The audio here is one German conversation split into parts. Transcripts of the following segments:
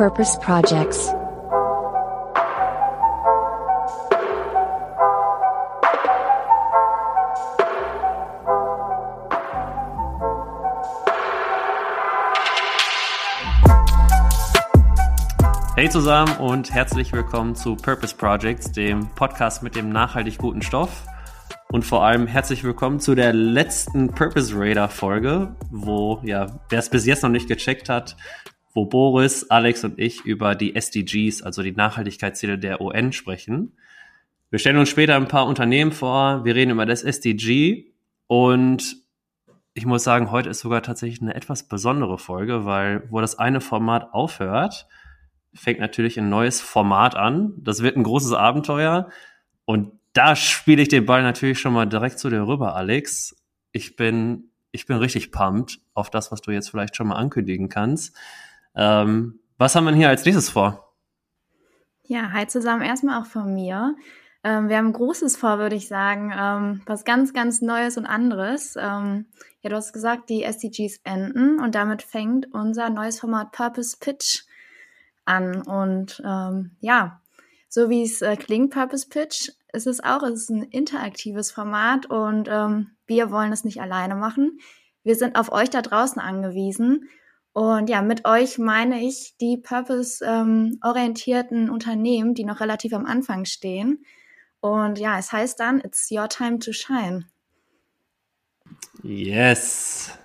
Purpose Projects. Hey zusammen und herzlich willkommen zu Purpose Projects, dem Podcast mit dem nachhaltig guten Stoff. Und vor allem herzlich willkommen zu der letzten Purpose Radar Folge, wo, ja, wer es bis jetzt noch nicht gecheckt hat, wo Boris, Alex und ich über die SDGs, also die Nachhaltigkeitsziele der UN sprechen. Wir stellen uns später ein paar Unternehmen vor, wir reden über das SDG und ich muss sagen, heute ist sogar tatsächlich eine etwas besondere Folge, weil wo das eine Format aufhört, fängt natürlich ein neues Format an. Das wird ein großes Abenteuer. Und da spiele ich den Ball natürlich schon mal direkt zu dir rüber, Alex. Ich bin, ich bin richtig pumped auf das, was du jetzt vielleicht schon mal ankündigen kannst. Ähm, was haben wir hier als nächstes vor? Ja, hi zusammen. Erstmal auch von mir. Ähm, wir haben ein großes vor, würde ich sagen. Ähm, was ganz, ganz Neues und anderes. Ähm, ja, du hast gesagt, die SDGs enden und damit fängt unser neues Format Purpose Pitch an. Und ähm, ja, so wie es äh, klingt, Purpose Pitch, ist es auch. Es ist ein interaktives Format und ähm, wir wollen es nicht alleine machen. Wir sind auf euch da draußen angewiesen. Und ja, mit euch meine ich die purpose-orientierten ähm, Unternehmen, die noch relativ am Anfang stehen. Und ja, es heißt dann, it's your time to shine. Yes.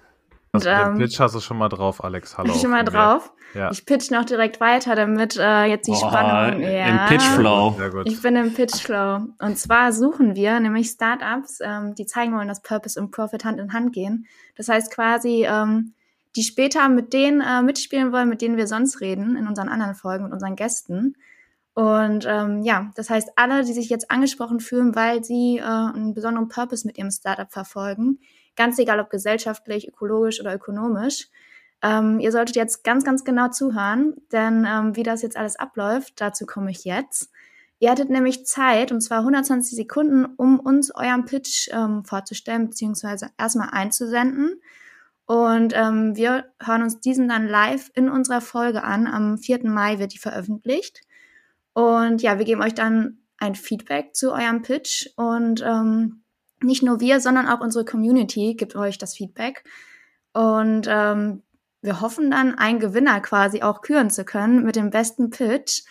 Und, ähm, den Pitch hast du schon mal drauf, Alex. Hallo. Schon mal drauf. Ja. Ich pitch noch direkt weiter, damit äh, jetzt die oh, Spannung. Ja, Im Pitchflow. Ich bin im Pitchflow. Und zwar suchen wir nämlich Startups, ähm, die zeigen wollen, dass Purpose und Profit Hand in Hand gehen. Das heißt quasi, ähm, die später mit denen äh, mitspielen wollen, mit denen wir sonst reden in unseren anderen Folgen mit unseren Gästen. Und ähm, ja, das heißt, alle, die sich jetzt angesprochen fühlen, weil sie äh, einen besonderen Purpose mit ihrem Startup verfolgen, ganz egal ob gesellschaftlich, ökologisch oder ökonomisch. Ähm, ihr solltet jetzt ganz, ganz genau zuhören, denn ähm, wie das jetzt alles abläuft, dazu komme ich jetzt. Ihr hattet nämlich Zeit, und zwar 120 Sekunden, um uns euren Pitch ähm, vorzustellen, beziehungsweise erstmal einzusenden. Und ähm, wir hören uns diesen dann live in unserer Folge an. Am 4. Mai wird die veröffentlicht. Und ja, wir geben euch dann ein Feedback zu eurem Pitch und ähm, nicht nur wir, sondern auch unsere Community gibt euch das Feedback. Und ähm, wir hoffen dann, einen Gewinner quasi auch küren zu können mit dem besten Pitch.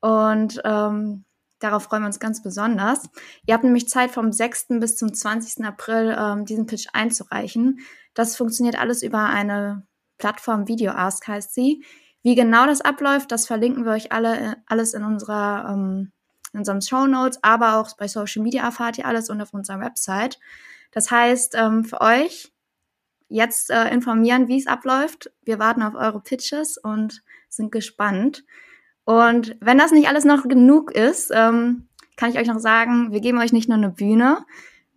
Und ähm, darauf freuen wir uns ganz besonders. Ihr habt nämlich Zeit vom 6. bis zum 20. April ähm, diesen Pitch einzureichen. Das funktioniert alles über eine Plattform Video Ask heißt sie. Wie genau das abläuft, das verlinken wir euch alle alles in unserer ähm, in unseren Show Notes, aber auch bei Social Media erfahrt ihr alles und auf unserer Website. Das heißt, ähm, für euch jetzt äh, informieren, wie es abläuft. Wir warten auf eure Pitches und sind gespannt. Und wenn das nicht alles noch genug ist, ähm, kann ich euch noch sagen, wir geben euch nicht nur eine Bühne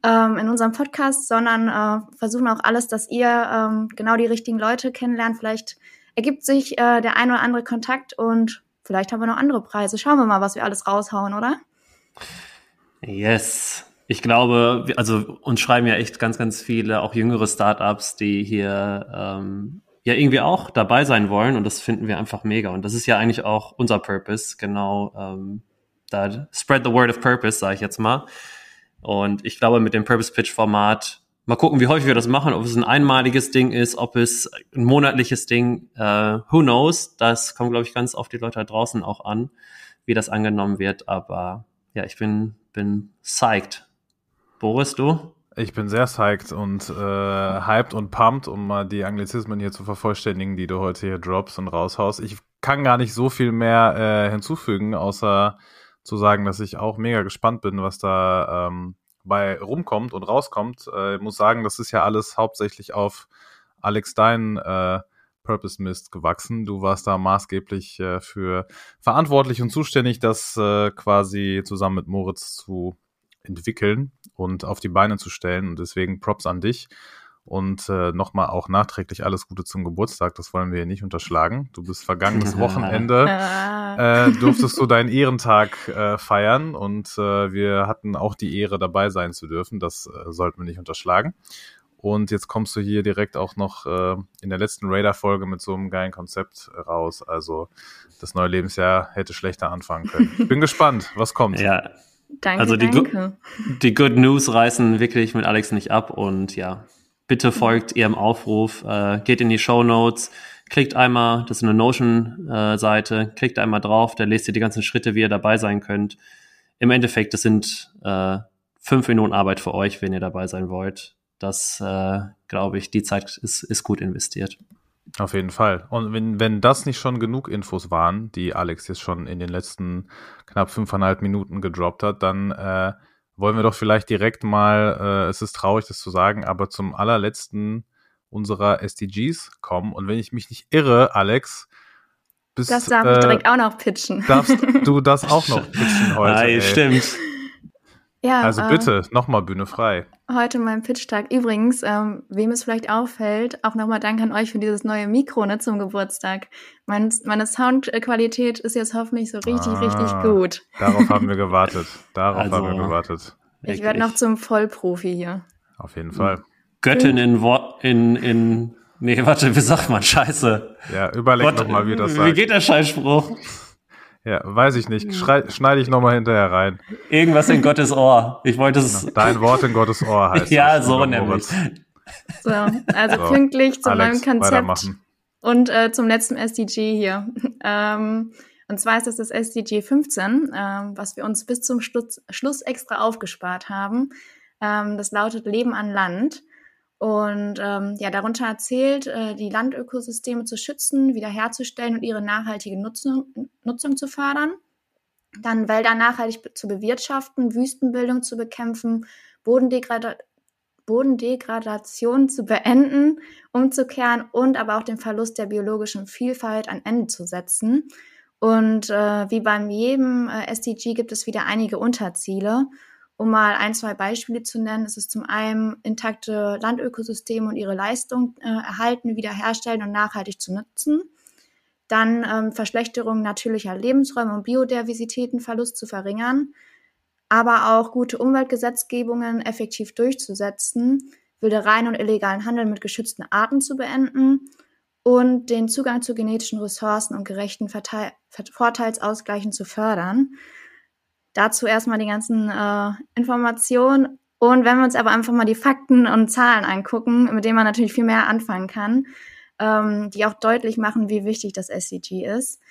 ähm, in unserem Podcast, sondern äh, versuchen auch alles, dass ihr ähm, genau die richtigen Leute kennenlernt. Vielleicht ergibt sich äh, der ein oder andere Kontakt und vielleicht haben wir noch andere Preise. Schauen wir mal, was wir alles raushauen, oder? Yes. Ich glaube, also uns schreiben ja echt ganz, ganz viele, auch jüngere Startups, die hier ähm, ja irgendwie auch dabei sein wollen und das finden wir einfach mega. Und das ist ja eigentlich auch unser Purpose, genau. Ähm, da spread the word of purpose, sage ich jetzt mal. Und ich glaube, mit dem Purpose Pitch Format Mal gucken, wie häufig wir das machen, ob es ein einmaliges Ding ist, ob es ein monatliches Ding, äh, who knows. Das kommt, glaube ich, ganz auf die Leute da draußen auch an, wie das angenommen wird. Aber ja, ich bin, bin psyched. Boris, du? Ich bin sehr psyched und äh, hyped und pumped, um mal die Anglizismen hier zu vervollständigen, die du heute hier droppst und raushaust. Ich kann gar nicht so viel mehr äh, hinzufügen, außer zu sagen, dass ich auch mega gespannt bin, was da ähm, bei rumkommt und rauskommt. Äh, muss sagen, das ist ja alles hauptsächlich auf Alex Stein äh, Purpose Mist gewachsen. Du warst da maßgeblich äh, für verantwortlich und zuständig, das äh, quasi zusammen mit Moritz zu entwickeln und auf die Beine zu stellen. Und deswegen Props an dich. Und äh, nochmal auch nachträglich alles Gute zum Geburtstag. Das wollen wir hier nicht unterschlagen. Du bist vergangenes Wochenende, äh, durftest du deinen Ehrentag äh, feiern und äh, wir hatten auch die Ehre, dabei sein zu dürfen. Das äh, sollten wir nicht unterschlagen. Und jetzt kommst du hier direkt auch noch äh, in der letzten Raider-Folge mit so einem geilen Konzept raus. Also das neue Lebensjahr hätte schlechter anfangen können. Ich bin gespannt, was kommt. Ja. Danke, Also die, danke. die Good News reißen wirklich mit Alex nicht ab und ja, bitte folgt ihrem Aufruf, äh, geht in die Show Notes, klickt einmal, das ist eine Notion-Seite, klickt einmal drauf, da lest ihr die ganzen Schritte, wie ihr dabei sein könnt. Im Endeffekt, das sind äh, fünf Minuten Arbeit für euch, wenn ihr dabei sein wollt. Das, äh, glaube ich, die Zeit ist, ist gut investiert. Auf jeden Fall. Und wenn, wenn das nicht schon genug Infos waren, die Alex jetzt schon in den letzten knapp fünfeinhalb Minuten gedroppt hat, dann äh, wollen wir doch vielleicht direkt mal, äh, es ist traurig, das zu sagen, aber zum allerletzten unserer SDGs kommen. Und wenn ich mich nicht irre, Alex, bist, Das darf äh, ich direkt auch noch pitchen. darfst du das auch noch pitchen heute. Ei, ey. stimmt. Ja, Also äh, bitte, nochmal Bühne frei. Heute mein Pitch-Tag. Übrigens, ähm, wem es vielleicht auffällt, auch nochmal Dank an euch für dieses neue Mikro ne, zum Geburtstag. Mein, meine Soundqualität ist jetzt hoffentlich so richtig, Ah. richtig gut. Darauf haben wir gewartet. Darauf Also- haben wir gewartet. Ich werde noch zum Vollprofi hier. Auf jeden Fall. Göttin in Wort, in, in, nee, warte, wie sagt man? Scheiße. Ja, überleg Gott, nochmal, wie das wie sagt. geht der Scheißspruch? Ja, weiß ich nicht. Schrei, schneide ich nochmal hinterher rein. Irgendwas in Gottes Ohr. Ich wollte es. Dein Wort in Gottes Ohr heißt Ja, das, so nämlich. Moritz. So, also So, pünktlich zum Alex, neuen Konzept und äh, zum letzten SDG hier. Ähm, und zwar ist das das SDG 15, ähm, was wir uns bis zum Schluss, Schluss extra aufgespart haben. Ähm, das lautet Leben an Land. Und ähm, ja, darunter erzählt, äh, die Landökosysteme zu schützen, wiederherzustellen und ihre nachhaltige Nutzung, Nutzung zu fördern. Dann Wälder nachhaltig zu bewirtschaften, Wüstenbildung zu bekämpfen, Bodendegrada Bodendegradation zu beenden, umzukehren und aber auch den Verlust der biologischen Vielfalt ein Ende zu setzen. Und äh, wie beim jedem äh, SDG gibt es wieder einige Unterziele. Um mal ein, zwei Beispiele zu nennen, ist es zum einen intakte Landökosysteme und ihre Leistung äh, erhalten, wiederherstellen und nachhaltig zu nutzen. Dann ähm, Verschlechterung natürlicher Lebensräume und Biodiversitätenverlust zu verringern, aber auch gute Umweltgesetzgebungen effektiv durchzusetzen, Wildereien und illegalen Handel mit geschützten Arten zu beenden und den Zugang zu genetischen Ressourcen und gerechten Verteil Ver- Vorteilsausgleichen zu fördern. Dazu erstmal die ganzen äh, Informationen. Und wenn wir uns aber einfach mal die Fakten und Zahlen angucken, mit denen man natürlich viel mehr anfangen kann, ähm, die auch deutlich machen, wie wichtig das SCG ist.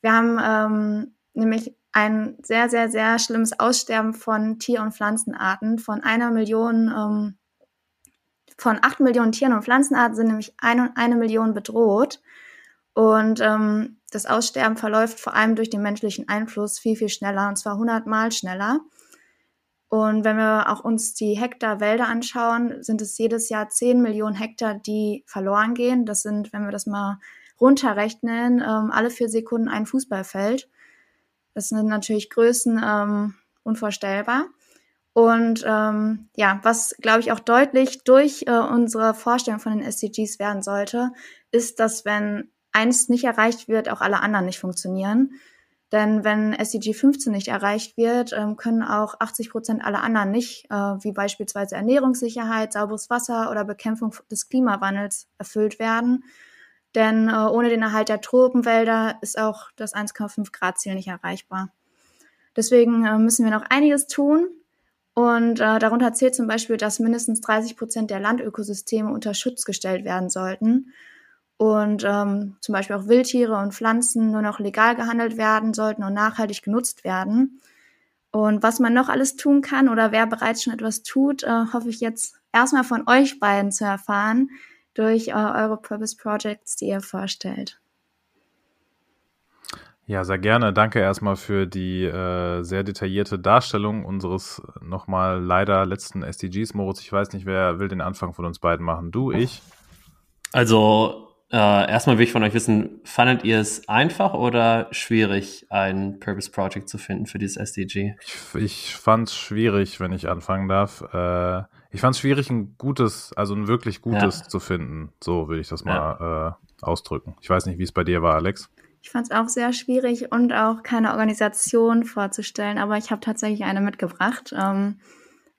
Wir haben ähm, nämlich ein sehr, sehr, sehr schlimmes Aussterben von Tier- und Pflanzenarten. Von einer Million, ähm, von acht Millionen Tieren und Pflanzenarten sind nämlich eine, eine Million bedroht. Und ähm, das Aussterben verläuft vor allem durch den menschlichen Einfluss viel, viel schneller, und zwar hundertmal schneller. Und wenn wir auch uns die Hektar Wälder anschauen, sind es jedes Jahr 10 Millionen Hektar, die verloren gehen. Das sind, wenn wir das mal runterrechnen, ähm, alle vier Sekunden ein Fußballfeld. Das sind natürlich Größen ähm, unvorstellbar. Und ähm, ja, was, glaube ich, auch deutlich durch äh, unsere Vorstellung von den SDGs werden sollte, ist, dass wenn eins nicht erreicht wird, auch alle anderen nicht funktionieren. Denn wenn SDG 15 nicht erreicht wird, ähm, können auch 80 Prozent aller anderen nicht, äh, wie beispielsweise Ernährungssicherheit, sauberes Wasser oder Bekämpfung des Klimawandels erfüllt werden. Denn äh, ohne den Erhalt der Tropenwälder ist auch das 1,5 Grad Ziel nicht erreichbar. Deswegen äh, müssen wir noch einiges tun. Und darunter zählt zum Beispiel, dass mindestens 30 Prozent der Landökosysteme unter Schutz gestellt werden sollten. Und ähm, zum Beispiel auch Wildtiere und Pflanzen nur noch legal gehandelt werden sollten und nachhaltig genutzt werden. Und was man noch alles tun kann oder wer bereits schon etwas tut, äh, hoffe ich jetzt erstmal von euch beiden zu erfahren durch äh, eure Purpose Projects, die ihr vorstellt. Ja, sehr gerne. Danke erstmal für die äh, sehr detaillierte Darstellung unseres nochmal leider letzten SDGs. Moritz, ich weiß nicht, wer will den Anfang von uns beiden machen? Du, ich? Also, äh, erstmal will ich von euch wissen, fandet ihr es einfach oder schwierig, ein Purpose Project zu finden für dieses SDG? Ich, ich fand es schwierig, wenn ich anfangen darf. Äh, ich fand es schwierig, ein gutes, also ein wirklich gutes Ja. zu finden. So will ich das mal äh, ausdrücken. Ich weiß nicht, wie es bei dir war, Alex. Ich fand es auch sehr schwierig und auch keine Organisation vorzustellen, aber ich habe tatsächlich eine mitgebracht, ähm,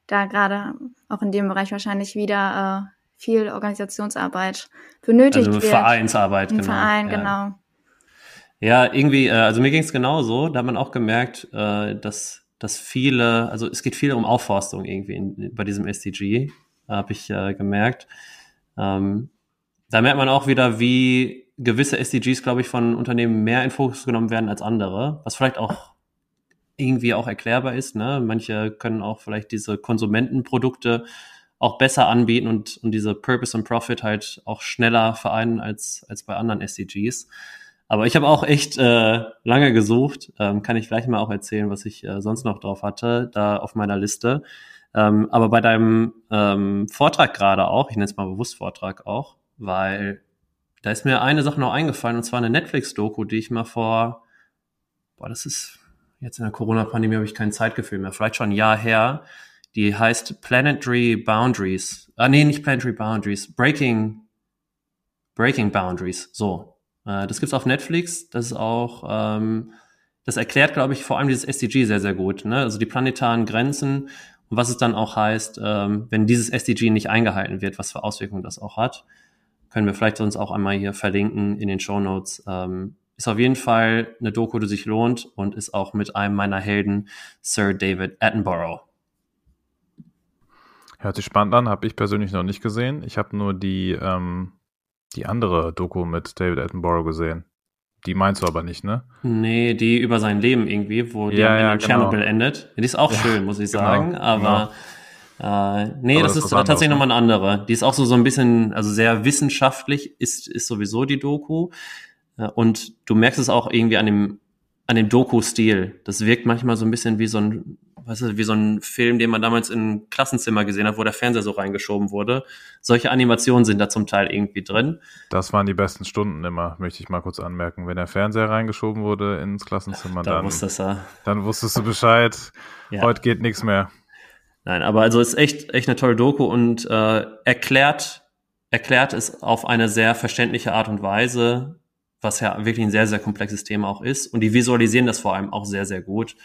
da gerade auch in dem Bereich wahrscheinlich wieder viel Organisationsarbeit benötigt also wird. Vereinsarbeit, Im genau. Verein, ja. genau. Ja, irgendwie, äh, also mir ging es genauso. Da hat man auch gemerkt, äh, dass, dass viele, also es geht viel um Aufforstung irgendwie in, bei diesem SDG, habe ich äh, gemerkt. Ähm, da merkt man auch wieder, wie gewisse SDGs, glaube ich, von Unternehmen mehr in Fokus genommen werden als andere, was vielleicht auch irgendwie auch erklärbar ist. Ne? Manche können auch vielleicht diese Konsumentenprodukte auch besser anbieten und, und diese Purpose und Profit halt auch schneller vereinen als, als bei anderen SDGs. Aber ich habe auch echt äh, lange gesucht. Ähm, kann ich gleich mal auch erzählen, was ich äh, sonst noch drauf hatte, da auf meiner Liste. Ähm, aber bei deinem ähm, Vortrag gerade auch, ich nenne es mal bewusst Vortrag auch, weil da ist mir eine Sache noch eingefallen, und zwar eine Netflix-Doku, die ich mal vor, boah, das ist jetzt in der Corona-Pandemie habe ich kein Zeitgefühl mehr, vielleicht schon ein Jahr her. Die heißt Planetary Boundaries. Ah, nee, nicht Planetary Boundaries. Breaking, Breaking Boundaries. So. Äh, das gibt's auf Netflix. Das ist auch, ähm, das erklärt, glaube ich, vor allem dieses SDG sehr, sehr gut. Ne? Also die planetaren Grenzen und was es dann auch heißt, ähm, wenn dieses SDG nicht eingehalten wird, was für Auswirkungen das auch hat. Können wir vielleicht sonst auch einmal hier verlinken in den Show Notes. Ähm, ist auf jeden Fall eine Doku, die sich lohnt und ist auch mit einem meiner Helden, Sir David Attenborough. Hört sich spannend an, habe ich persönlich noch nicht gesehen. Ich habe nur die, ähm, die andere Doku mit David Attenborough gesehen. Die meinst du aber nicht, ne? Nee, die über sein Leben irgendwie, wo die Ja, ja, in genau. Tschernobyl endet. Die ist auch Ja, schön, muss ich genau, sagen. Aber äh, nee, Aber das das ist tatsächlich ne? nochmal eine andere. Die ist auch so, so ein bisschen, also sehr wissenschaftlich ist, ist sowieso die Doku. Äh, Und du merkst es auch irgendwie an dem, an dem Doku-Stil. Das wirkt manchmal so ein bisschen wie so ein, weißt du, wie so ein Film, den man damals im Klassenzimmer gesehen hat, wo der Fernseher so reingeschoben wurde. Solche Animationen sind da zum Teil irgendwie drin. Das waren die besten Stunden immer, möchte ich mal kurz anmerken. Wenn der Fernseher reingeschoben wurde ins Klassenzimmer, Da dann, wusste es ja. dann wusstest du Bescheid. Ja. Heute geht nichts mehr. Nein, aber also ist echt, echt eine tolle Doku und äh, erklärt, erklärt es auf eine sehr verständliche Art und Weise, was ja wirklich ein sehr, sehr komplexes Thema auch ist. Und die visualisieren das vor allem auch sehr, sehr gut.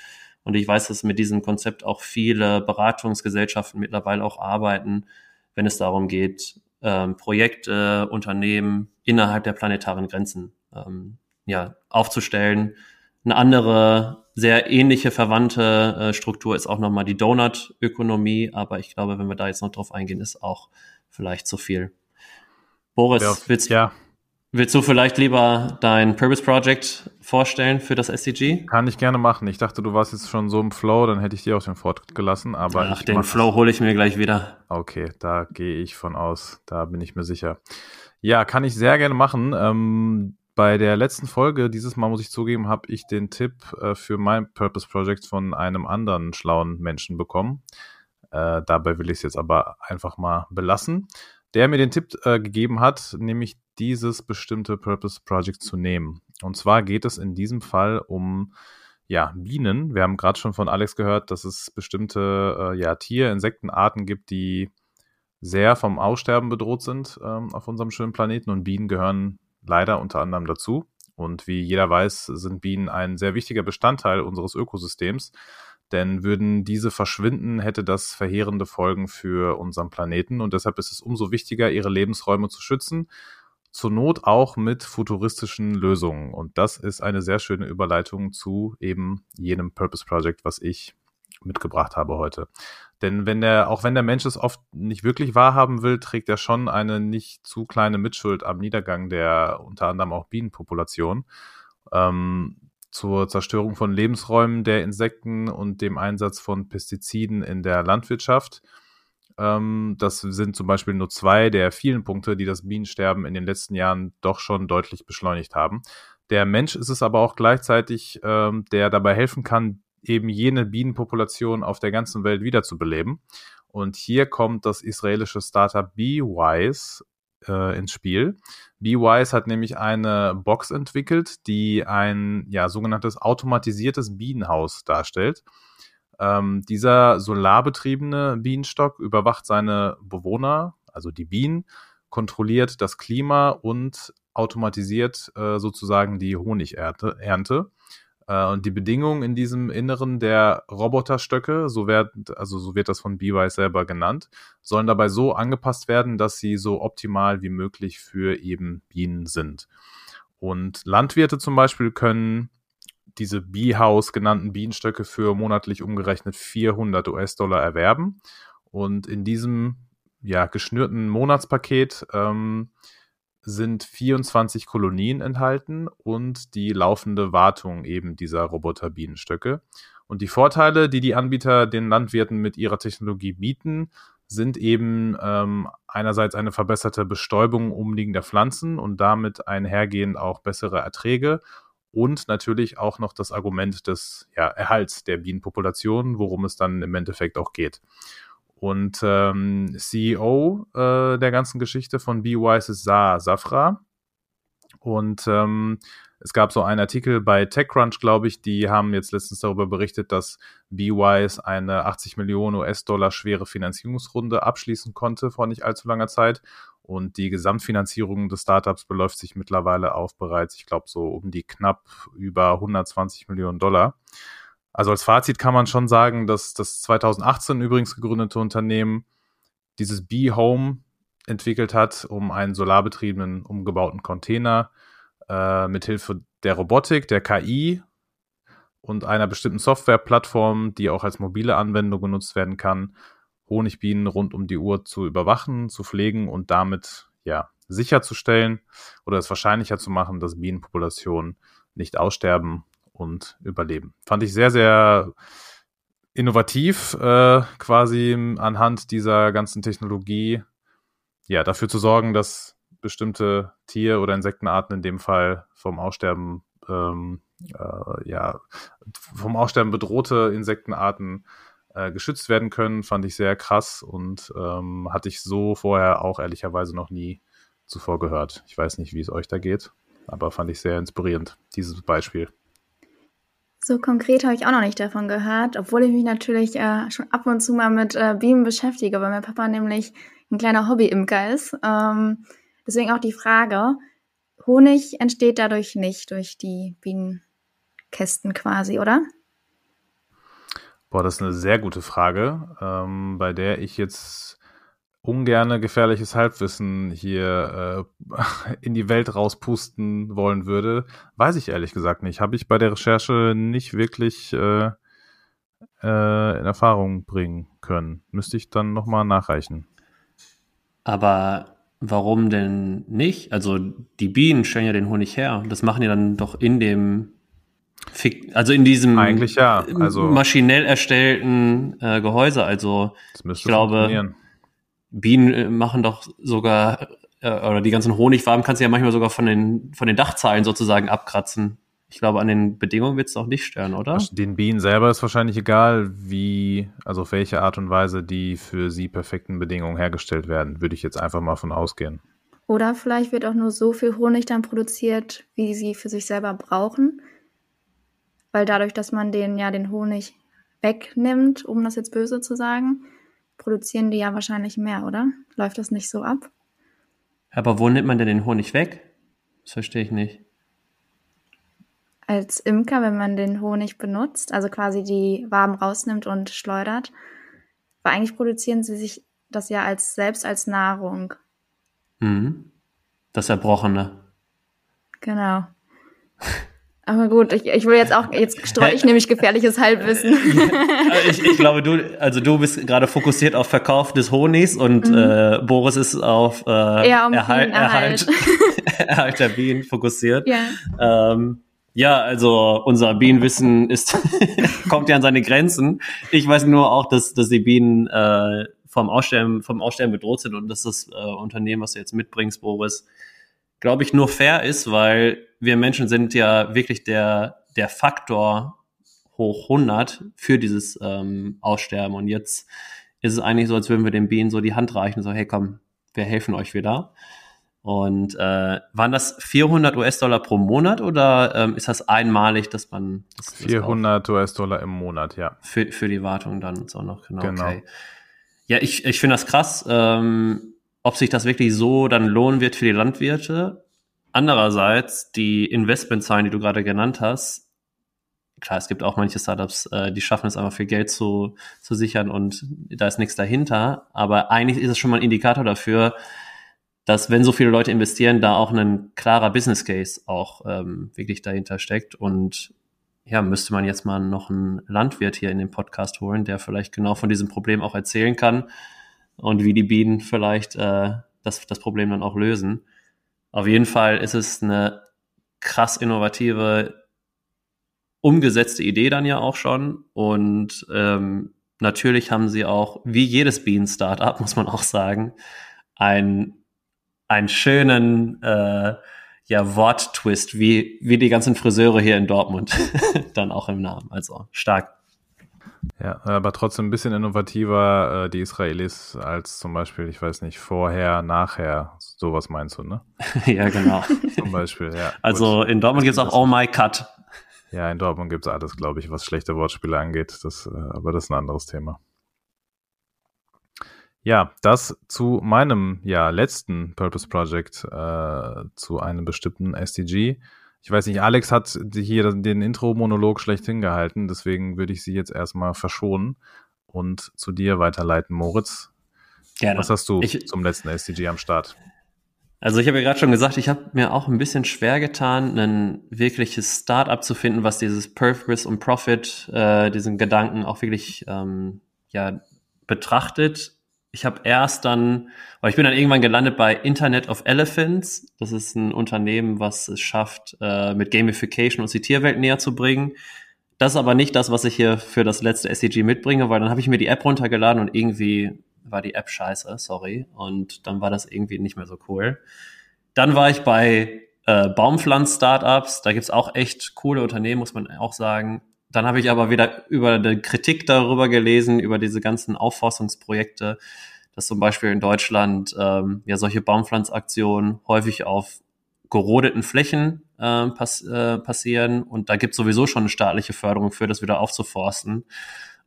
Und ich weiß, dass mit diesem Konzept auch viele Beratungsgesellschaften mittlerweile auch arbeiten, wenn es darum geht, ähm, Projekte, Unternehmen innerhalb der planetaren Grenzen ähm, ja, aufzustellen. Eine andere, sehr ähnliche, verwandte äh, Struktur ist auch nochmal die Donut-Ökonomie, aber ich glaube, wenn wir da jetzt noch drauf eingehen, ist auch vielleicht zu viel. Boris, Ja, willst, ja, willst du vielleicht lieber dein Purpose Project vorstellen für das SDG? kann ich gerne machen. Ich dachte, du warst jetzt schon so im Flow, dann hätte ich dir auch den Vortritt gelassen. Aber Ach, den Flow hole ich mir gleich wieder. Okay, da gehe ich von aus. Da bin ich mir sicher. Ja, kann ich sehr gerne machen. Ähm, bei der letzten Folge, dieses Mal muss ich zugeben, habe ich den Tipp äh, für mein Purpose Project von einem anderen schlauen Menschen bekommen. Äh, dabei will ich es jetzt aber einfach mal belassen. Der mir den Tipp äh, gegeben hat, nämlich dieses bestimmte Purpose Project zu nehmen. Und zwar geht es in diesem Fall um ja, Bienen. Wir haben gerade schon von Alex gehört, dass es bestimmte äh, ja, Tier-, Insektenarten gibt, die sehr vom Aussterben bedroht sind ähm, auf unserem schönen Planeten und Bienen gehören leider unter anderem dazu. Und wie jeder weiß, sind Bienen ein sehr wichtiger Bestandteil unseres Ökosystems. Denn würden diese verschwinden, hätte das verheerende Folgen für unseren Planeten. Und deshalb ist es umso wichtiger, ihre Lebensräume zu schützen. Zur Not auch mit futuristischen Lösungen. Und das ist eine sehr schöne Überleitung zu eben jenem Purpose Project, was ich mitgebracht habe heute. Denn wenn der, auch wenn der Mensch es oft nicht wirklich wahrhaben will, trägt er schon eine nicht zu kleine Mitschuld am Niedergang der unter anderem auch Bienenpopulation. Ähm, zur Zerstörung von Lebensräumen der Insekten und dem Einsatz von Pestiziden in der Landwirtschaft. Ähm, das sind zum Beispiel nur zwei der vielen Punkte, die das Bienensterben in den letzten Jahren doch schon deutlich beschleunigt haben. Der Mensch ist es aber auch gleichzeitig, ähm, der dabei helfen kann, eben jene Bienenpopulation auf der ganzen Welt wiederzubeleben. Und hier kommt das israelische Startup Beewise äh, ins Spiel. Beewise hat nämlich eine Box entwickelt, die ein ja, sogenanntes automatisiertes Bienenhaus darstellt. Ähm, dieser solarbetriebene Bienenstock überwacht seine Bewohner, also die Bienen, kontrolliert das Klima und automatisiert äh, sozusagen die Honigernte. Äh, und die Bedingungen in diesem Inneren der Roboterstöcke, so wird, also so wird das von BeWise selber genannt, sollen dabei so angepasst werden, dass sie so optimal wie möglich für eben Bienen sind. Und Landwirte zum Beispiel können diese Bee-House genannten Bienenstöcke für monatlich umgerechnet 400 US-Dollar erwerben. Und in diesem ja, geschnürten Monatspaket ähm, sind 24 Kolonien enthalten und die laufende Wartung eben dieser Roboterbienenstöcke. Und die Vorteile, die die Anbieter den Landwirten mit ihrer Technologie bieten, sind eben ähm, einerseits eine verbesserte Bestäubung umliegender Pflanzen und damit einhergehend auch bessere Erträge und natürlich auch noch das Argument des ja, Erhalts der Bienenpopulation, worum es dann im Endeffekt auch geht. Und ähm, CEO äh, der ganzen Geschichte von BeWise ist Sa Safra. Und ähm, es gab so einen Artikel bei TechCrunch, glaube ich, die haben jetzt letztens darüber berichtet, dass BeWise eine 80 Millionen US-Dollar schwere Finanzierungsrunde abschließen konnte vor nicht allzu langer Zeit. Und die Gesamtfinanzierung des Startups beläuft sich mittlerweile auf bereits, ich glaube, so um die knapp über 120 Millionen Dollar. Also als Fazit kann man schon sagen, dass das 2018 übrigens gegründete Unternehmen dieses B-Home entwickelt hat, um einen solarbetriebenen, umgebauten Container äh, mithilfe der Robotik, der KI und einer bestimmten Softwareplattform, die auch als mobile Anwendung genutzt werden kann, Honigbienen rund um die Uhr zu überwachen, zu pflegen und damit ja sicherzustellen oder es wahrscheinlicher zu machen, dass Bienenpopulationen nicht aussterben und überleben. Fand ich sehr, sehr innovativ, äh, quasi anhand dieser ganzen Technologie, ja, dafür zu sorgen, dass bestimmte Tier- oder Insektenarten in dem Fall vom Aussterben, ähm, äh, ja, vom Aussterben bedrohte Insektenarten äh, geschützt werden können, fand ich sehr krass und ähm, hatte ich so vorher auch ehrlicherweise noch nie zuvor gehört. Ich weiß nicht, wie es euch da geht, aber fand ich sehr inspirierend, dieses Beispiel. So konkret habe ich auch noch nicht davon gehört, obwohl ich mich natürlich äh, schon ab und zu mal mit äh, Bienen beschäftige, weil mein Papa nämlich ein kleiner Hobby-Imker ist. Ähm, deswegen auch die Frage, Honig entsteht dadurch nicht durch die Bienenkästen quasi, oder? Boah, das ist eine sehr gute Frage, ähm, bei der ich jetzt ungerne gefährliches Halbwissen hier äh, in die Welt rauspusten wollen würde, weiß ich ehrlich gesagt nicht. Habe ich bei der Recherche nicht wirklich äh, äh, in Erfahrung bringen können. Müsste ich dann nochmal nachreichen. Aber warum denn nicht? Also die Bienen stellen ja den Honig her. Das machen die dann doch in dem also in diesem eigentlich ja, also maschinell erstellten äh, Gehäuse. Also ich glaube, Bienen äh, machen doch sogar, äh, oder die ganzen Honigwaben kannst du ja manchmal sogar von den, von den Dachzeilen sozusagen abkratzen. Ich glaube, an den Bedingungen wird es auch nicht stören, oder? Den Bienen selber ist wahrscheinlich egal, wie, also auf welche Art und Weise die für sie perfekten Bedingungen hergestellt werden, würde ich jetzt einfach mal von ausgehen. Oder vielleicht wird auch nur so viel Honig dann produziert, wie sie für sich selber brauchen. Weil dadurch, dass man den ja den Honig wegnimmt, um das jetzt böse zu sagen, produzieren die ja wahrscheinlich mehr, oder? Läuft das nicht so ab? Aber wo nimmt man denn den Honig weg? Das verstehe ich nicht. Als Imker, wenn man den Honig benutzt, also quasi die Waben rausnimmt und schleudert, weil eigentlich produzieren sie sich das ja als selbst als Nahrung. Mhm. Das Erbrochene. Genau. Aber gut, ich, ich will jetzt auch, jetzt streue ich nämlich gefährliches Halbwissen. ich, ich glaube, du, also du bist gerade fokussiert auf Verkauf des Honigs und mhm. äh, Boris ist auf äh, ja, um Erhalt, Erhalt. Erhalt der Bienen fokussiert. Ja. Ähm, ja, also unser Bienenwissen ist kommt ja an seine Grenzen. Ich weiß nur auch, dass, dass die Bienen äh, vom Aussterben, vom Aussterben bedroht sind und dass das äh, Unternehmen, was du jetzt mitbringst, Boris, glaube ich, nur fair ist, weil wir Menschen sind ja wirklich der, der Faktor hoch 100 für dieses ähm, Aussterben. Und jetzt ist es eigentlich so, als würden wir den Bienen so die Hand reichen, so, hey, komm, wir helfen euch wieder. Und äh, waren das 400 US-Dollar pro Monat oder ähm, ist das einmalig, dass man das, 400 US-Dollar im Monat, ja. Für, für die Wartung dann und so noch, genau. genau. Okay. Ja, ich, ich finde das krass. Ähm, ob sich das wirklich so dann lohnen wird für die Landwirte. Andererseits, die Investmentzahlen, die du gerade genannt hast, klar, es gibt auch manche Startups, äh, die schaffen es einfach viel Geld zu, zu sichern und da ist nichts dahinter. Aber eigentlich ist es schon mal ein Indikator dafür, dass wenn so viele Leute investieren, da auch ein klarer Business Case auch ähm, wirklich dahinter steckt. Und ja, müsste man jetzt mal noch einen Landwirt hier in den Podcast holen, der vielleicht genau von diesem Problem auch erzählen kann und wie die Bienen vielleicht äh, das, das Problem dann auch lösen. Auf jeden Fall ist es eine krass innovative umgesetzte Idee dann ja auch schon. Und ähm, natürlich haben sie auch, wie jedes Bean-Startup, muss man auch sagen, ein, einen schönen äh, ja, Worttwist, wie, wie die ganzen Friseure hier in Dortmund dann auch im Namen. Also stark. Ja, aber trotzdem ein bisschen innovativer äh, die Israelis als zum Beispiel, ich weiß nicht, vorher, nachher, sowas meinst du, ne? ja, genau. zum Beispiel, ja. Also in Dortmund gibt es auch Oh My Cut. Ja, in Dortmund gibt es alles, glaube ich, was schlechte Wortspiele angeht. Das, äh, aber das ist ein anderes Thema. Ja, das zu meinem ja, letzten Purpose Project äh, zu einem bestimmten SDG. Ich weiß nicht, Alex hat hier den Intro-Monolog schlecht hingehalten, deswegen würde ich sie jetzt erstmal verschonen und zu dir weiterleiten, Moritz. Gerne. Was hast du ich, zum letzten SDG am Start? Also ich habe ja gerade schon gesagt, ich habe mir auch ein bisschen schwer getan, ein wirkliches Startup zu finden, was dieses Purpose und Profit, äh, diesen Gedanken auch wirklich ähm, ja, betrachtet. Ich habe erst dann, weil ich bin dann irgendwann gelandet bei Internet of Elephants. Das ist ein Unternehmen, was es schafft, äh, mit Gamification uns die Tierwelt näher zu bringen. Das ist aber nicht das, was ich hier für das letzte SCG mitbringe, weil dann habe ich mir die App runtergeladen und irgendwie war die App scheiße, sorry. Und dann war das irgendwie nicht mehr so cool. Dann war ich bei äh, Baumpflanz-Startups. Da gibt's auch echt coole Unternehmen, muss man auch sagen. Dann habe ich aber wieder über die Kritik darüber gelesen, über diese ganzen Aufforstungsprojekte, dass zum Beispiel in Deutschland ähm, ja solche Baumpflanzaktionen häufig auf gerodeten Flächen äh, pass äh, passieren. Und da gibt sowieso schon eine staatliche Förderung für, das wieder aufzuforsten.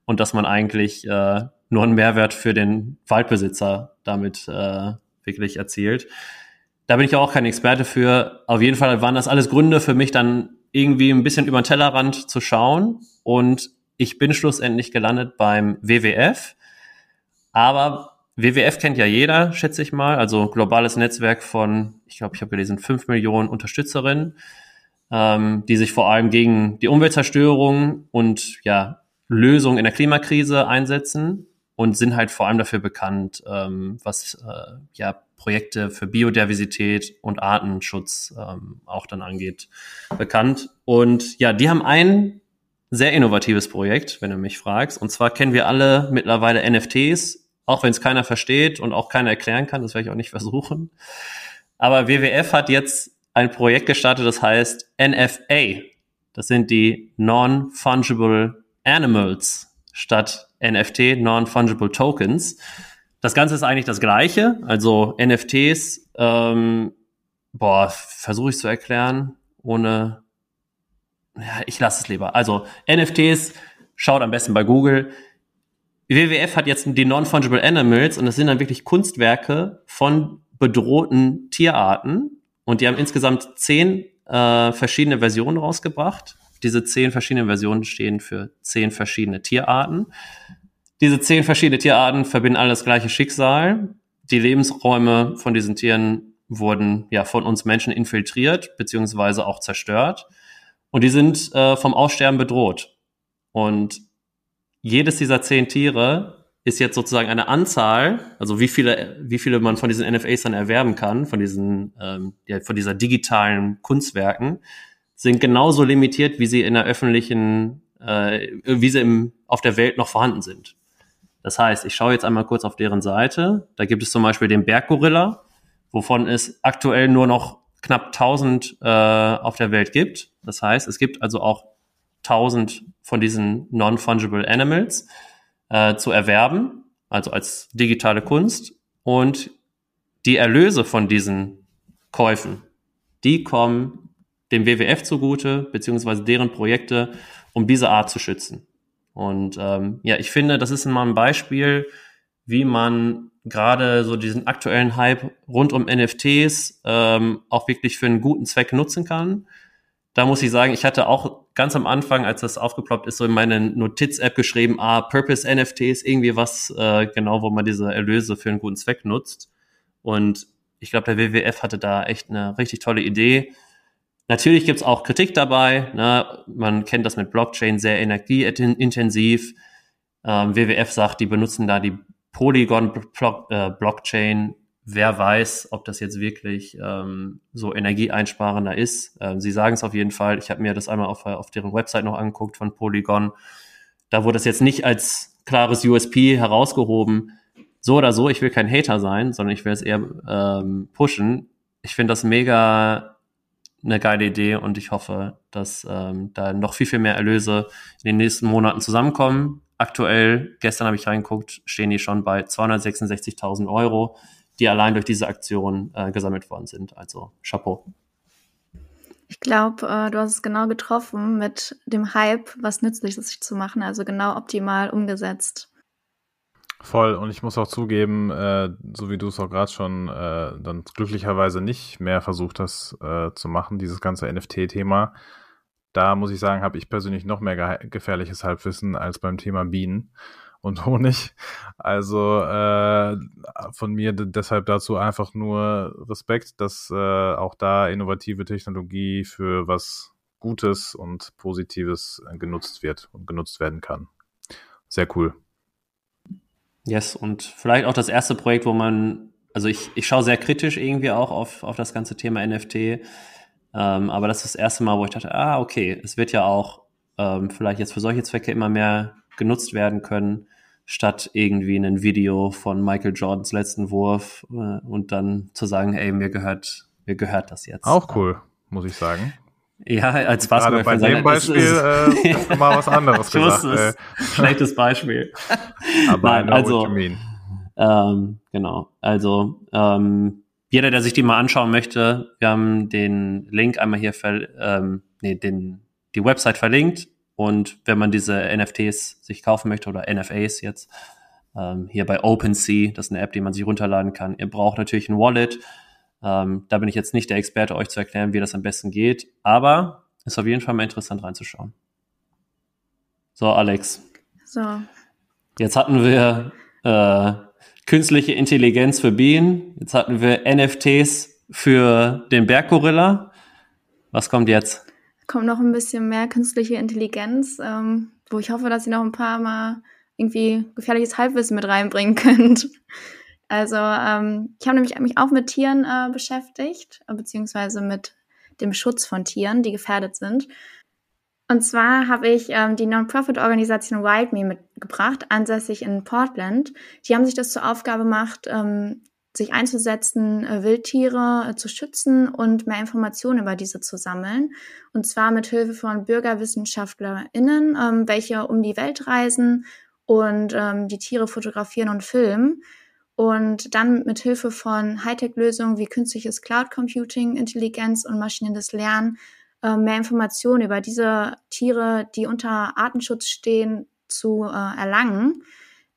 Und dass man eigentlich äh, nur einen Mehrwert für den Waldbesitzer damit äh, wirklich erzielt. Da bin ich auch kein Experte für. Auf jeden Fall waren das alles Gründe für mich, dann irgendwie ein bisschen über den Tellerrand zu schauen. Und ich bin schlussendlich gelandet beim WWF. Aber WWF kennt ja jeder, schätze ich mal. Also globales Netzwerk von, ich glaube, ich habe gelesen, fünf Millionen Unterstützerinnen, ähm, die sich vor allem gegen die Umweltzerstörung und ja, Lösungen in der Klimakrise einsetzen und sind halt vor allem dafür bekannt, ähm, was äh, ja Projekte für Biodiversität und Artenschutz ähm, auch dann angeht, bekannt. Und ja, die haben ein sehr innovatives Projekt, wenn du mich fragst. Und zwar kennen wir alle mittlerweile NFTs, auch wenn es keiner versteht und auch keiner erklären kann, das werde ich auch nicht versuchen. Aber WWF hat jetzt ein Projekt gestartet, das heißt NFA. Das sind die Non-Fungible Animals statt NFT, Non-Fungible Tokens. Das Ganze ist eigentlich das Gleiche. Also NFTs, ähm, boah, versuche ich zu erklären, ohne, ja, ich lasse es lieber. Also NFTs, schaut am besten bei Google. WWF hat jetzt die Non-Fungible Animals und das sind dann wirklich Kunstwerke von bedrohten Tierarten. Und die haben insgesamt zehn äh, verschiedene Versionen rausgebracht. Diese zehn verschiedenen Versionen stehen für zehn verschiedene Tierarten. Diese zehn verschiedene Tierarten verbinden alle das gleiche Schicksal. Die Lebensräume von diesen Tieren wurden ja von uns Menschen infiltriert beziehungsweise auch zerstört. Und die sind äh, vom Aussterben bedroht. Und jedes dieser zehn Tiere ist jetzt sozusagen eine Anzahl, also wie viele, wie viele man von diesen NFAs dann erwerben kann, von diesen, ähm, ja, von dieser digitalen Kunstwerken, sind genauso limitiert, wie sie in der öffentlichen, äh, wie sie im, auf der Welt noch vorhanden sind. Das heißt, ich schaue jetzt einmal kurz auf deren Seite. Da gibt es zum Beispiel den Berggorilla, wovon es aktuell nur noch knapp 1000 äh, auf der Welt gibt. Das heißt, es gibt also auch 1000 von diesen non-fungible Animals äh, zu erwerben, also als digitale Kunst. Und die Erlöse von diesen Käufen, die kommen dem WWF zugute, beziehungsweise deren Projekte, um diese Art zu schützen. Und ähm, ja, ich finde, das ist mal ein Beispiel, wie man gerade so diesen aktuellen Hype rund um NFTs ähm, auch wirklich für einen guten Zweck nutzen kann. Da muss ich sagen, ich hatte auch ganz am Anfang, als das aufgeploppt ist, so in meine Notiz-App geschrieben, ah, Purpose NFTs, irgendwie was äh, genau, wo man diese Erlöse für einen guten Zweck nutzt. Und ich glaube, der WWF hatte da echt eine richtig tolle Idee. Natürlich gibt's auch Kritik dabei. Ne? Man kennt das mit Blockchain sehr energieintensiv. Ähm, WWF sagt, die benutzen da die Polygon-Blockchain. Äh, Wer weiß, ob das jetzt wirklich ähm, so energieeinsparender ist. Ähm, sie sagen es auf jeden Fall. Ich habe mir das einmal auf, auf deren Website noch angeguckt von Polygon. Da wurde es jetzt nicht als klares USP herausgehoben. So oder so, ich will kein Hater sein, sondern ich will es eher ähm, pushen. Ich finde das mega eine geile Idee und ich hoffe, dass ähm, da noch viel, viel mehr Erlöse in den nächsten Monaten zusammenkommen. Aktuell, gestern habe ich reingeguckt, stehen die schon bei 266.000 Euro, die allein durch diese Aktion äh, gesammelt worden sind. Also Chapeau. Ich glaube, äh, du hast es genau getroffen mit dem Hype, was Nützliches zu machen, also genau optimal umgesetzt. Voll, und ich muss auch zugeben, äh, so wie du es auch gerade schon äh, dann glücklicherweise nicht mehr versucht hast äh, zu machen, dieses ganze NFT-Thema, da muss ich sagen, habe ich persönlich noch mehr ge gefährliches Halbwissen als beim Thema Bienen und Honig. Also äh, von mir deshalb dazu einfach nur Respekt, dass äh, auch da innovative Technologie für was Gutes und Positives äh, genutzt wird und genutzt werden kann. Sehr cool. Yes, und vielleicht auch das erste Projekt, wo man, also ich, ich schaue sehr kritisch irgendwie auch auf, auf das ganze Thema NFT. Ähm, aber das ist das erste Mal, wo ich dachte, ah, okay, es wird ja auch ähm, vielleicht jetzt für solche Zwecke immer mehr genutzt werden können, statt irgendwie ein Video von Michael Jordans letzten Wurf äh, und dann zu sagen, ey, mir gehört, mir gehört das jetzt. Auch cool, muss ich sagen. Ja, als was Gerade bei dem Beispiel ist, äh, mal was anderes gesagt. Äh. Schlechtes Beispiel. Aber Nein, also, ähm, genau. Also ähm, jeder, der sich die mal anschauen möchte, wir haben den Link einmal hier, ver ähm, nee, den, die Website verlinkt. Und wenn man diese NFTs sich kaufen möchte oder NFAs jetzt, ähm, hier bei OpenSea, das ist eine App, die man sich runterladen kann. Ihr braucht natürlich ein Wallet. Ähm, da bin ich jetzt nicht der Experte, euch zu erklären, wie das am besten geht, aber ist auf jeden Fall mal interessant reinzuschauen. So, Alex. So. Jetzt hatten wir äh, künstliche Intelligenz für Bienen. Jetzt hatten wir NFTs für den Berggorilla. Was kommt jetzt? Kommt noch ein bisschen mehr künstliche Intelligenz, ähm, wo ich hoffe, dass ihr noch ein paar Mal irgendwie gefährliches Halbwissen mit reinbringen könnt. Also ähm, ich habe nämlich mich auch mit Tieren äh, beschäftigt, beziehungsweise mit dem Schutz von Tieren, die gefährdet sind. Und zwar habe ich ähm, die Non-Profit-Organisation WildMe mitgebracht, ansässig in Portland. Die haben sich das zur Aufgabe gemacht, ähm, sich einzusetzen, äh, Wildtiere äh, zu schützen und mehr Informationen über diese zu sammeln. Und zwar mit Hilfe von BürgerwissenschaftlerInnen, ähm, welche um die Welt reisen und ähm, die Tiere fotografieren und filmen und dann mit Hilfe von Hightech-Lösungen wie künstliches Cloud Computing, Intelligenz und maschinelles Lernen äh, mehr Informationen über diese Tiere, die unter Artenschutz stehen, zu äh, erlangen.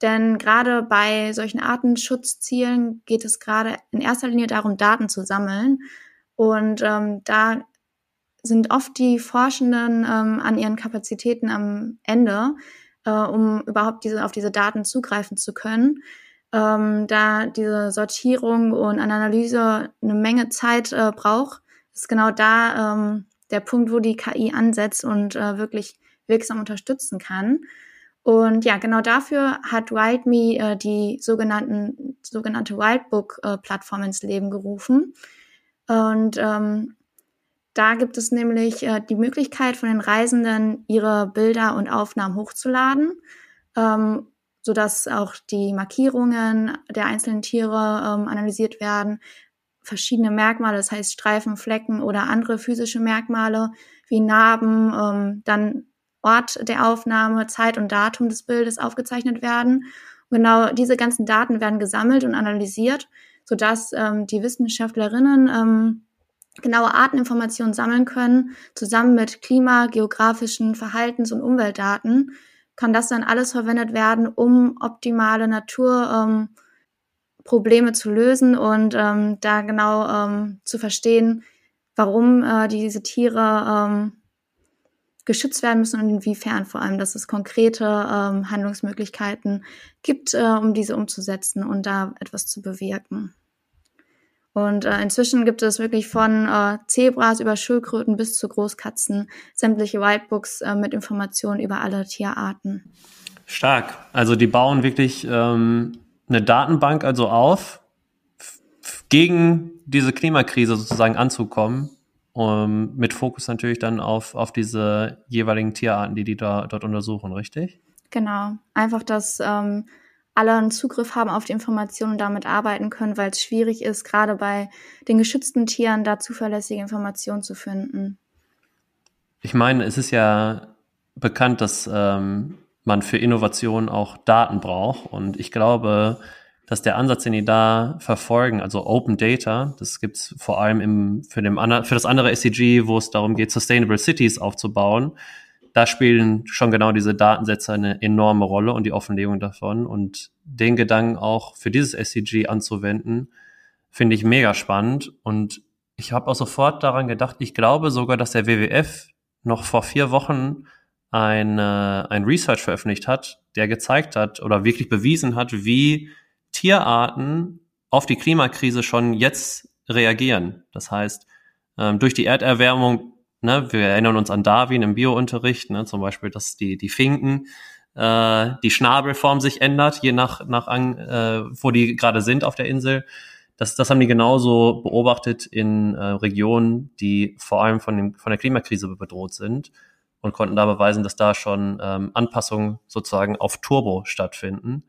Denn gerade bei solchen Artenschutzzielen geht es gerade in erster Linie darum, Daten zu sammeln. Und ähm, da sind oft die Forschenden ähm, an ihren Kapazitäten am Ende, äh, um überhaupt diese, auf diese Daten zugreifen zu können ähm, da diese Sortierung und Analyse eine Menge Zeit äh, braucht, ist genau da ähm, der Punkt, wo die KI ansetzt und äh, wirklich wirksam unterstützen kann. Und ja, genau dafür hat WildMe äh, die sogenannten, sogenannte Wildbook-Plattform ins Leben gerufen. Und ähm, da gibt es nämlich äh, die Möglichkeit von den Reisenden, ihre Bilder und Aufnahmen hochzuladen. Ähm, sodass auch die Markierungen der einzelnen Tiere ähm, analysiert werden, verschiedene Merkmale, das heißt Streifen, Flecken oder andere physische Merkmale wie Narben, ähm, dann Ort der Aufnahme, Zeit und Datum des Bildes aufgezeichnet werden. Und genau diese ganzen Daten werden gesammelt und analysiert, sodass ähm, die Wissenschaftlerinnen ähm, genaue Arteninformationen sammeln können, zusammen mit klima, geografischen Verhaltens- und Umweltdaten, kann das dann alles verwendet werden, um optimale Naturprobleme ähm, zu lösen und ähm, da genau ähm, zu verstehen, warum äh, diese Tiere ähm, geschützt werden müssen und inwiefern vor allem, dass es konkrete ähm, Handlungsmöglichkeiten gibt, äh, um diese umzusetzen und da etwas zu bewirken. Und äh, inzwischen gibt es wirklich von äh, Zebras über Schildkröten bis zu Großkatzen sämtliche Whitebooks äh, mit Informationen über alle Tierarten. Stark. Also die bauen wirklich ähm, eine Datenbank also auf, gegen diese Klimakrise sozusagen anzukommen, um, mit Fokus natürlich dann auf, auf diese jeweiligen Tierarten, die die da dort untersuchen, richtig? Genau. Einfach, dass ähm, alle einen Zugriff haben auf die Informationen und damit arbeiten können, weil es schwierig ist, gerade bei den geschützten Tieren da zuverlässige Informationen zu finden. Ich meine, es ist ja bekannt, dass ähm, man für Innovation auch Daten braucht. Und ich glaube, dass der Ansatz, den die da verfolgen, also Open Data, das gibt's vor allem im, für, dem, für das andere SDG, wo es darum geht, Sustainable Cities aufzubauen, da spielen schon genau diese Datensätze eine enorme Rolle und die Offenlegung davon. Und den Gedanken auch für dieses SCG anzuwenden, finde ich mega spannend. Und ich habe auch sofort daran gedacht, ich glaube sogar, dass der WWF noch vor vier Wochen ein, ein Research veröffentlicht hat, der gezeigt hat oder wirklich bewiesen hat, wie Tierarten auf die Klimakrise schon jetzt reagieren. Das heißt, ähm, durch die Erderwärmung Ne? Wir erinnern uns an Darwin im Biounterricht, ne? zum Beispiel, dass die, die Finken äh, die Schnabelform sich ändert, je nach, nach an, äh, wo die gerade sind auf der Insel. Das, das haben die genauso beobachtet in äh, Regionen, die vor allem von, dem, von der Klimakrise bedroht sind und konnten da beweisen, dass da schon ähm, Anpassungen sozusagen auf Turbo stattfinden.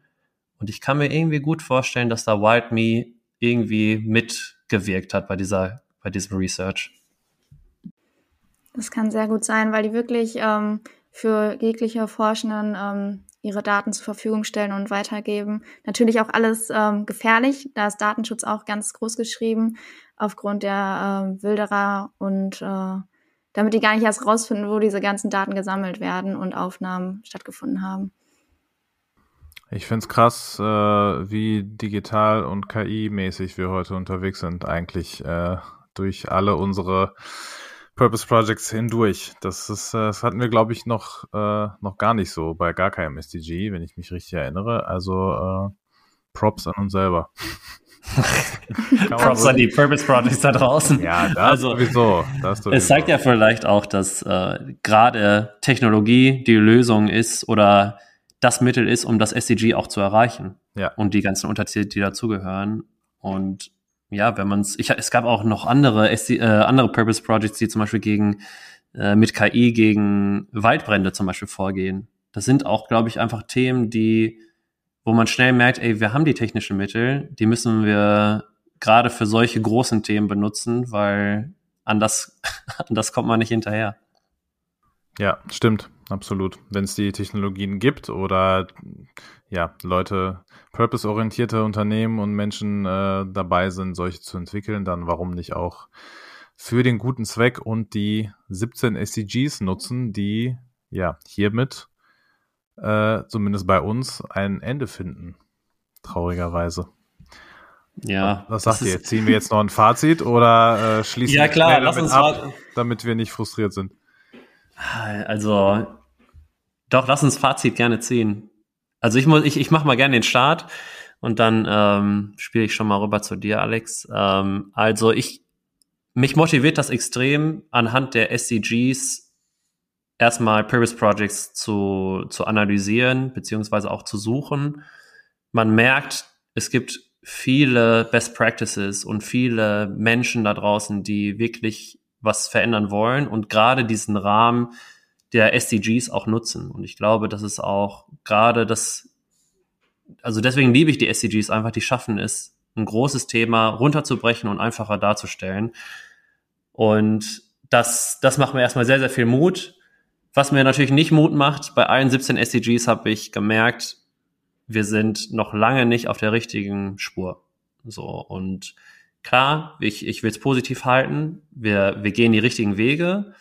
Und ich kann mir irgendwie gut vorstellen, dass da Wild Me irgendwie mitgewirkt hat bei dieser, bei diesem Research. Das kann sehr gut sein, weil die wirklich ähm, für jegliche Forschenden ähm, ihre Daten zur Verfügung stellen und weitergeben. Natürlich auch alles ähm, gefährlich, da ist Datenschutz auch ganz groß geschrieben, aufgrund der äh, Wilderer und äh, damit die gar nicht erst rausfinden, wo diese ganzen Daten gesammelt werden und Aufnahmen stattgefunden haben. Ich finde es krass, äh, wie digital und KI-mäßig wir heute unterwegs sind, eigentlich äh, durch alle unsere Purpose Projects hindurch. Das, ist, äh, das hatten wir, glaube ich, noch, äh, noch gar nicht so bei gar keinem SDG, wenn ich mich richtig erinnere. Also äh, Props an uns selber. Props an die Purpose Projects da draußen. Ja, das also, sowieso. Das sowieso. Es zeigt ja vielleicht auch, dass äh, gerade Technologie die Lösung ist oder das Mittel ist, um das SDG auch zu erreichen. Ja. Und die ganzen Unterziele, die dazugehören. Und ja, wenn man es, es gab auch noch andere, äh, andere Purpose Projects, die zum Beispiel gegen, äh, mit KI gegen Waldbrände zum Beispiel vorgehen. Das sind auch, glaube ich, einfach Themen, die, wo man schnell merkt, ey, wir haben die technischen Mittel, die müssen wir gerade für solche großen Themen benutzen, weil an das, an das kommt man nicht hinterher. Ja, stimmt, absolut. Wenn es die Technologien gibt oder ja, Leute, purpose-orientierte Unternehmen und Menschen äh, dabei sind, solche zu entwickeln, dann warum nicht auch für den guten Zweck und die 17 SDGs nutzen, die ja hiermit äh, zumindest bei uns ein Ende finden. Traurigerweise. Ja. Was sagt ihr? Ziehen wir jetzt noch ein Fazit oder äh, schließen ja, klar, wir damit ab, damit wir nicht frustriert sind? Also, doch, lass uns Fazit gerne ziehen. Also ich muss, ich, ich mache mal gerne den Start und dann ähm, spiele ich schon mal rüber zu dir, Alex. Ähm, also ich, mich motiviert das extrem anhand der SDGs erstmal Purpose Projects zu, zu analysieren, beziehungsweise auch zu suchen. Man merkt, es gibt viele Best Practices und viele Menschen da draußen, die wirklich was verändern wollen und gerade diesen Rahmen der SDGs auch nutzen. Und ich glaube, das ist auch gerade das, also deswegen liebe ich die SDGs einfach, die schaffen es, ein großes Thema runterzubrechen und einfacher darzustellen. Und das, das macht mir erstmal sehr, sehr viel Mut. Was mir natürlich nicht Mut macht, bei allen 17 SDGs habe ich gemerkt, wir sind noch lange nicht auf der richtigen Spur. So, und klar, ich, ich will es positiv halten. Wir, wir gehen die richtigen Wege,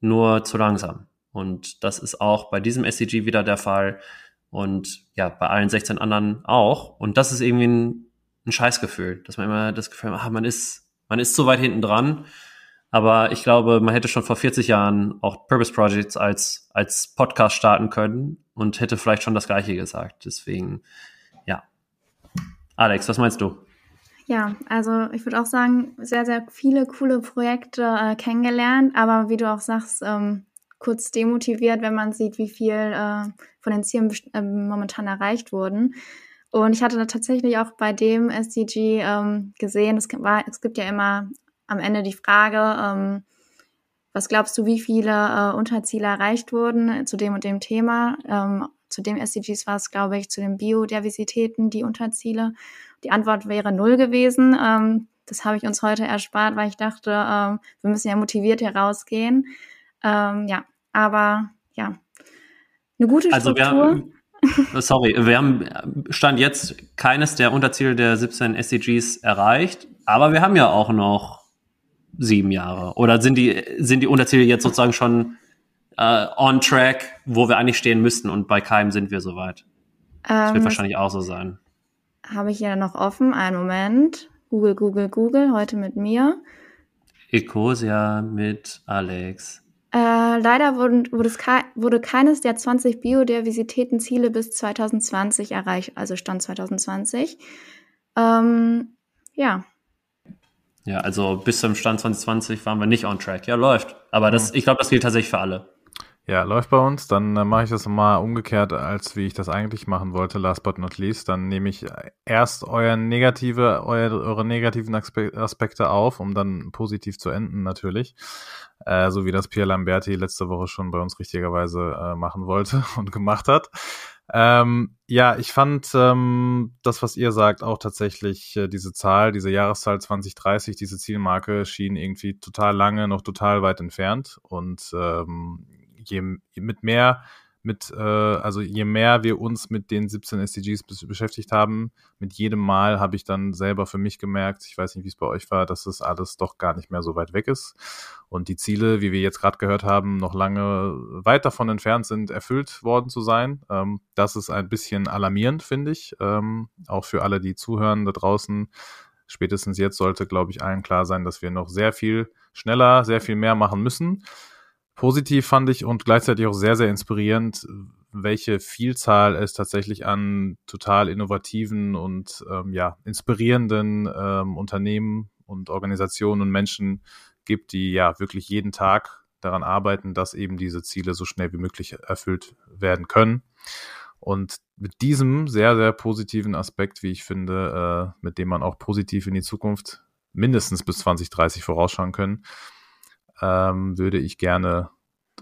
nur zu langsam. Und das ist auch bei diesem SCG wieder der Fall und ja, bei allen 16 anderen auch. Und das ist irgendwie ein, ein Scheißgefühl, dass man immer das Gefühl hat, ah, man ist, man ist zu weit hinten dran. Aber ich glaube, man hätte schon vor 40 Jahren auch Purpose Projects als, als Podcast starten können und hätte vielleicht schon das Gleiche gesagt. Deswegen, ja. Alex, was meinst du? Ja, also ich würde auch sagen, sehr, sehr viele coole Projekte äh, kennengelernt, aber wie du auch sagst, ähm, kurz demotiviert, wenn man sieht, wie viel äh, von den Zielen äh, momentan erreicht wurden. Und ich hatte da tatsächlich auch bei dem SDG ähm, gesehen, es, war, es gibt ja immer am Ende die Frage, ähm, was glaubst du, wie viele äh, Unterziele erreicht wurden zu dem und dem Thema? Ähm, zu dem SDGs war es, glaube ich, zu den Biodiversitäten die Unterziele. Die Antwort wäre null gewesen. Ähm, das habe ich uns heute erspart, weil ich dachte, ähm, wir müssen ja motiviert herausgehen. Ähm, ja, aber ja, eine gute also Struktur. Wir, sorry, wir haben Stand jetzt keines der Unterziele der 17 SDGs erreicht, aber wir haben ja auch noch sieben Jahre. Oder sind die, sind die Unterziele jetzt sozusagen schon äh, on track, wo wir eigentlich stehen müssten und bei keinem sind wir soweit? Das wird ähm, wahrscheinlich auch so sein. Habe ich ja noch offen. Einen Moment. Google, Google, Google. Heute mit mir. Ecosia mit Alex. Äh, leider wurden, wurde, es wurde keines der 20 Biodiversitätenziele bis 2020 erreicht, also Stand 2020. Ähm, ja. Ja, also bis zum Stand 2020 waren wir nicht on track. Ja, läuft. Aber das, ich glaube, das gilt tatsächlich für alle. Ja, läuft bei uns. Dann äh, mache ich das mal umgekehrt, als wie ich das eigentlich machen wollte, last but not least. Dann nehme ich erst euer negative, euer, eure negativen Aspekte auf, um dann positiv zu enden natürlich. Äh, so wie das Pierre Lamberti letzte Woche schon bei uns richtigerweise äh, machen wollte und gemacht hat. Ähm, ja, ich fand ähm, das, was ihr sagt, auch tatsächlich äh, diese Zahl, diese Jahreszahl 2030, diese Zielmarke schien irgendwie total lange, noch total weit entfernt. Und ähm, je mit mehr, mit, äh, also je mehr wir uns mit den 17 SDGs beschäftigt haben, mit jedem Mal habe ich dann selber für mich gemerkt, ich weiß nicht, wie es bei euch war, dass das alles doch gar nicht mehr so weit weg ist. Und die Ziele, wie wir jetzt gerade gehört haben, noch lange weit davon entfernt sind, erfüllt worden zu sein. Ähm, das ist ein bisschen alarmierend, finde ich. Ähm, auch für alle, die zuhören da draußen. Spätestens jetzt sollte, glaube ich, allen klar sein, dass wir noch sehr viel schneller, sehr viel mehr machen müssen positiv fand ich und gleichzeitig auch sehr, sehr inspirierend, welche Vielzahl es tatsächlich an total innovativen und ähm, ja, inspirierenden ähm, Unternehmen und Organisationen und Menschen gibt, die ja wirklich jeden Tag daran arbeiten, dass eben diese Ziele so schnell wie möglich erfüllt werden können. Und mit diesem sehr, sehr positiven Aspekt, wie ich finde, äh, mit dem man auch positiv in die Zukunft mindestens bis 2030 vorausschauen können, ähm, würde ich gerne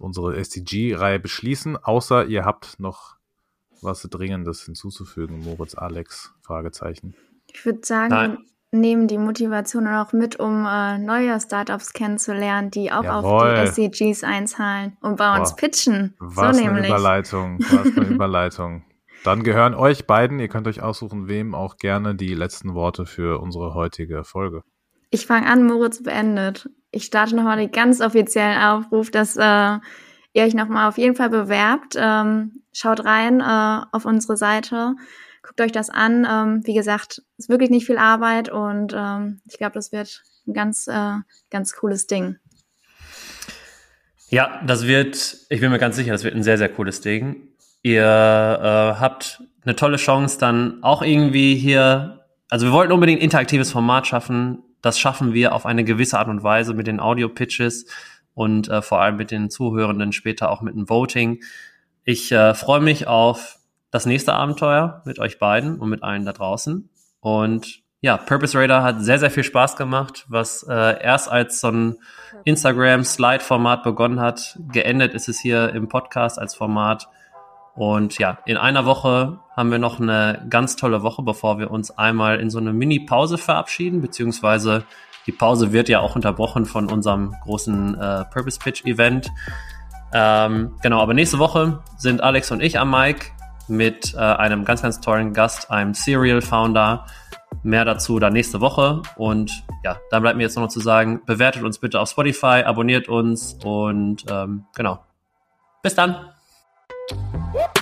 unsere SDG-Reihe beschließen, außer ihr habt noch was Dringendes hinzuzufügen, Moritz, Alex, Fragezeichen. Ich würde sagen, Nein. nehmen die Motivation auch mit, um äh, neue Startups kennenzulernen, die auch Jawohl. auf die SDGs einzahlen und bei uns Boah. pitchen. Was so eine nämlich. Überleitung, was eine Überleitung. Dann gehören euch beiden, ihr könnt euch aussuchen, wem auch gerne die letzten Worte für unsere heutige Folge. Ich fange an, Moritz beendet. Ich starte nochmal den ganz offiziellen Aufruf, dass äh, ihr euch nochmal auf jeden Fall bewerbt. Ähm, schaut rein äh, auf unsere Seite, guckt euch das an. Ähm, wie gesagt, ist wirklich nicht viel Arbeit und ähm, ich glaube, das wird ein ganz, äh, ganz cooles Ding. Ja, das wird, ich bin mir ganz sicher, das wird ein sehr, sehr cooles Ding. Ihr äh, habt eine tolle Chance, dann auch irgendwie hier, also wir wollten unbedingt interaktives Format schaffen, das schaffen wir auf eine gewisse Art und Weise mit den Audio-Pitches und äh, vor allem mit den Zuhörenden später auch mit dem Voting. Ich äh, freue mich auf das nächste Abenteuer mit euch beiden und mit allen da draußen. Und ja, Purpose Radar hat sehr, sehr viel Spaß gemacht, was äh, erst als so ein Instagram-Slide-Format begonnen hat. Geendet ist es hier im Podcast als Format. Und ja, in einer Woche haben wir noch eine ganz tolle Woche, bevor wir uns einmal in so eine Mini-Pause verabschieden, beziehungsweise die Pause wird ja auch unterbrochen von unserem großen äh, Purpose Pitch Event. Ähm, genau, aber nächste Woche sind Alex und ich am Mic mit äh, einem ganz, ganz tollen Gast, einem Serial Founder. Mehr dazu dann nächste Woche. Und ja, dann bleibt mir jetzt noch zu sagen, bewertet uns bitte auf Spotify, abonniert uns und ähm, genau. Bis dann. Woo!